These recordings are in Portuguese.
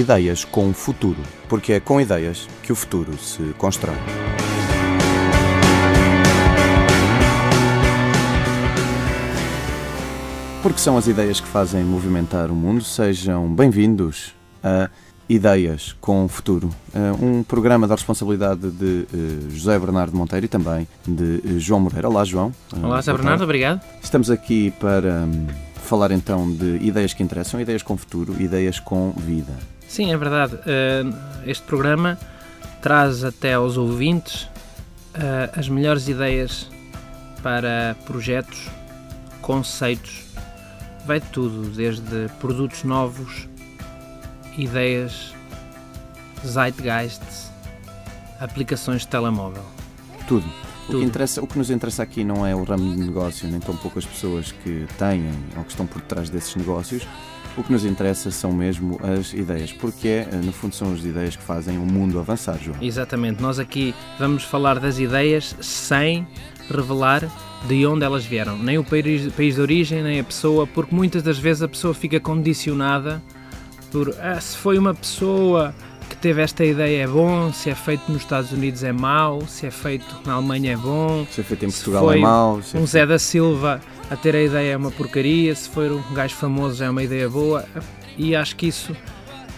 Ideias com Futuro, porque é com ideias que o futuro se constrói. Porque são as ideias que fazem movimentar o mundo. Sejam bem-vindos a Ideias com Futuro, um programa da responsabilidade de eh, José Bernardo Monteiro e também de eh, João Moreira. Olá, João. Olá, José Bernardo, obrigado. Estamos aqui para hum, falar então de ideias que interessam, ideias com futuro, ideias com vida. Sim, é verdade. Eh, este programa traz até aos ouvintes as melhores ideias para projetos, conceitos, vai de tudo, desde produtos novos, ideias, zeitgeists, aplicações de telemóvel. Tudo. O que, interessa, o que nos interessa aqui não é o ramo de negócio, nem tão poucas pessoas que têm ou que estão por trás desses negócios. O que nos interessa são mesmo as ideias, porque é, no fundo são as ideias que fazem o mundo avançar, João. Exatamente. Nós aqui vamos falar das ideias sem revelar de onde elas vieram, nem o país, país de origem, nem a pessoa, porque muitas das vezes a pessoa fica condicionada por ah, se foi uma pessoa que teve esta ideia é bom, se é feito nos Estados Unidos é mau, se é feito na Alemanha é bom, se é feito em Portugal é mau. um Zé da Silva a ter a ideia é uma porcaria, se for um gajo famoso é uma ideia boa e acho que isso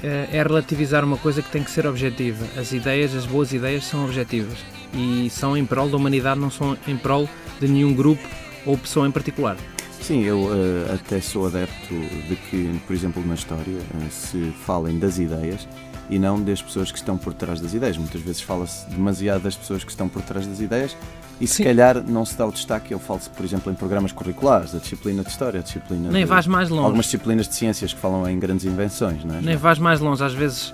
é, é relativizar uma coisa que tem que ser objetiva. As ideias, as boas ideias são objetivas e são em prol da humanidade, não são em prol de nenhum grupo ou pessoa em particular. Sim, eu uh, até sou adepto de que, por exemplo, na história uh, se falem das ideias e não das pessoas que estão por trás das ideias. Muitas vezes fala-se demasiado das pessoas que estão por trás das ideias e se Sim. calhar não se dá o destaque. Eu falo-se, por exemplo, em programas curriculares, a disciplina de história, a disciplina. Nem de, vais mais longe. Algumas disciplinas de ciências que falam em grandes invenções, não é? Nem vais mais longe. Às vezes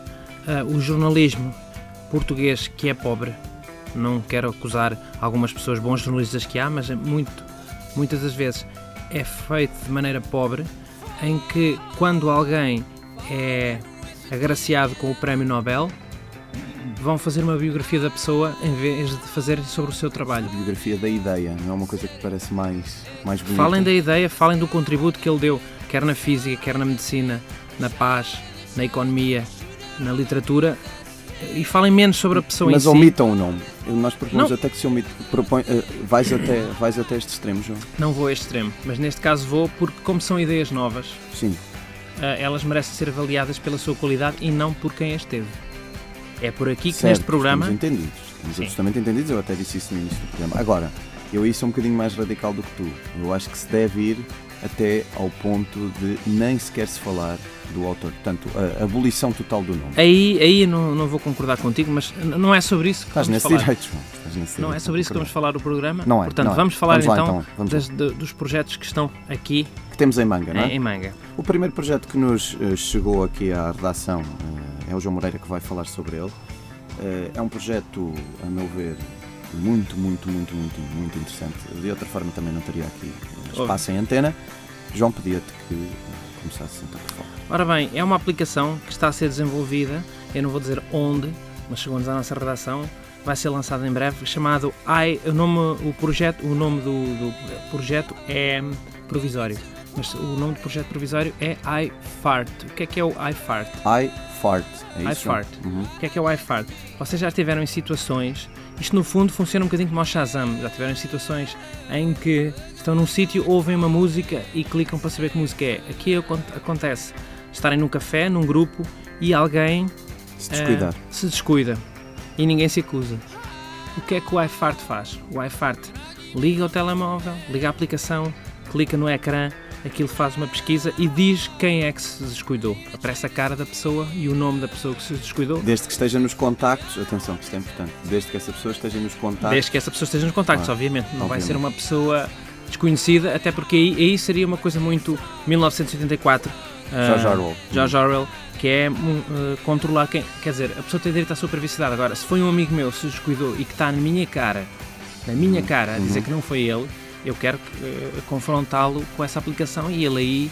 uh, o jornalismo português que é pobre, não quero acusar algumas pessoas, bons jornalistas que há, mas é muito, muitas das vezes é feito de maneira pobre, em que quando alguém é agraciado com o Prémio Nobel, vão fazer uma biografia da pessoa em vez de fazerem sobre o seu trabalho. A biografia da ideia, não é uma coisa que parece mais, mais bonita. Falem da ideia, falem do contributo que ele deu, quer na física, quer na medicina, na paz, na economia, na literatura, e falem menos sobre a pessoa Mas em si. Mas omitam o nome. Nós propomos até que se omite. Propõe, uh, vais, até, vais até este extremo, João? Não vou a este extremo, mas neste caso vou porque, como são ideias novas, Sim. Uh, elas merecem ser avaliadas pela sua qualidade e não por quem as teve. É por aqui que certo, neste programa. Estamos entendidos. Estamos Sim. absolutamente entendidos. Eu até disse isso no início do programa. Agora, eu aí sou um bocadinho mais radical do que tu. Eu acho que se deve ir até ao ponto de nem sequer se falar do autor. Portanto, a abolição total do nome. Aí, aí não, não vou concordar contigo, mas não é sobre isso que Estás vamos falar. Direito, João. Estás nesse não é sobre isso que vamos falar do programa. Não é. Portanto, não é. vamos falar vamos então, lá, então. Vamos das, dos projetos que estão aqui. Que temos em manga, não é? Em manga. O primeiro projeto que nos uh, chegou aqui à redação uh, é o João Moreira que vai falar sobre ele. Uh, é um projeto, a meu ver, muito, muito, muito, muito, muito interessante. De outra forma também não teria aqui espaço oh. em antena. João, pedia-te que começasse então por falar. Ora bem, é uma aplicação que está a ser desenvolvida, eu não vou dizer onde, mas chegou-nos à nossa redação, vai ser lançada em breve, chamado I, o nome, o projeto, o nome do, do projeto é provisório, mas o nome do projeto provisório é iFart. O que é que é o iFart? iFart, é isso? iFart. Uhum. O que é que é o iFart? Vocês já estiveram em situações isto no fundo funciona um bocadinho como o Shazam. Já tiveram situações em que estão num sítio, ouvem uma música e clicam para saber que música é. Aqui acontece estarem num café, num grupo e alguém se, uh, se descuida e ninguém se acusa. O que é que o iFart faz? O iFart liga o telemóvel, liga a aplicação, clica no ecrã aquilo faz uma pesquisa e diz quem é que se descuidou. Aparece a cara da pessoa e o nome da pessoa que se descuidou. Desde que esteja nos contactos, atenção, que isto é importante, desde que essa pessoa esteja nos contactos. Desde que essa pessoa esteja nos contactos, obviamente. Não obviamente. vai ser uma pessoa desconhecida, até porque aí, aí seria uma coisa muito 1984. George uh, Orwell. George Orwell, que é uh, controlar quem. Quer dizer, a pessoa tem direito à sua privacidade. Agora, se foi um amigo meu que se descuidou e que está na minha cara, na minha cara, a dizer uhum. que não foi ele, eu quero uh, confrontá-lo com essa aplicação e ele aí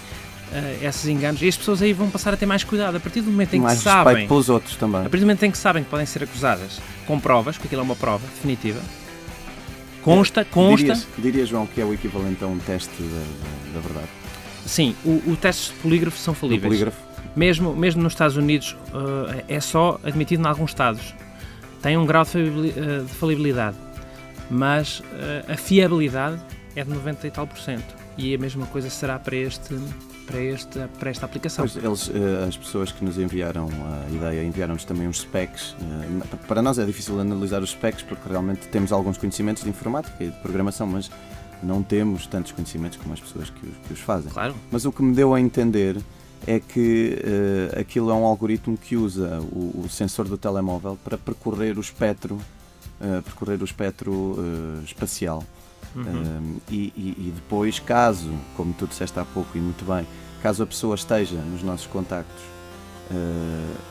uh, esses enganos. E as pessoas aí vão passar a ter mais cuidado a partir do momento em mais que sabem. pelos outros também. A partir do momento em que sabem que podem ser acusadas com provas, porque aquilo é uma prova definitiva. Consta, consta. Dirias, dirias João, que é o equivalente a um teste da, da, da verdade? Sim, o, o testes de polígrafo são falíveis. polígrafo? mesmo, mesmo nos Estados Unidos, uh, é só admitido em alguns estados. Tem um grau de falibilidade, mas uh, a fiabilidade é de 90 e tal por cento. E a mesma coisa será para este para, este, para esta aplicação. Pois, eles, eh, as pessoas que nos enviaram a ideia enviaram-nos também uns specs. Eh, para nós é difícil analisar os specs porque realmente temos alguns conhecimentos de informática e de programação, mas não temos tantos conhecimentos como as pessoas que os, que os fazem. Claro. Mas o que me deu a entender é que uh, aquilo é um algoritmo que usa o, o, sensor do telemóvel para percorrer o espectro, uh, percorrer o espectro uh, espacial. Uhum. E, e, e, depois, caso, como tu disseste há pouco e muito bem, caso a pessoa esteja nos nossos contactos,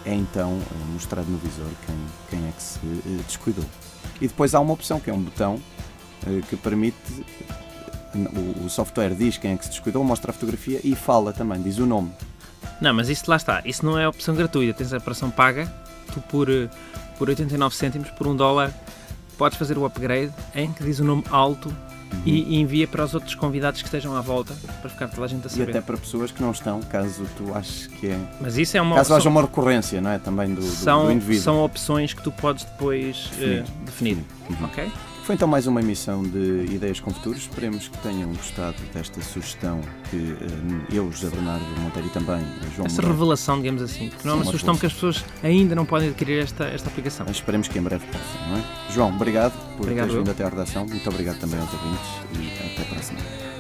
é então mostrado no visor quem, quem é que se descuidou. E depois há uma opção que é um botão que permite o, software diz quem é que se descuidou, mostra a fotografia e fala também, diz o nome. Não, mas isso lá está. Isso não é opção gratuita. Tens a operação paga. Tu por, por 89 cêntimos, por um dólar, podes fazer o upgrade em que diz o nome alto uhum. e, e, envia para os outros convidados que estejam à volta para ficar toda a gente a saber. E até para pessoas que não estão, caso tu aches que é. Mas isso é uma Caso haja uma recorrência, não é? Também do, são, do indivíduo. São opções que tu podes depois definir. Uh, definir. Uhum. Ok? Foi então mais uma emissão de Ideias com Futuros. Esperemos que tenham gostado desta sugestão que eh, eu, José Bernardo Monteiro e também João Essa revelação, digamos assim, que não é uma sugestão que as pessoas ainda não podem adquirir esta, esta aplicação. Mas esperemos que em breve possam, não é? João, obrigado por obrigado teres vindo até à redação. Muito obrigado também aos ouvintes e até para a semana.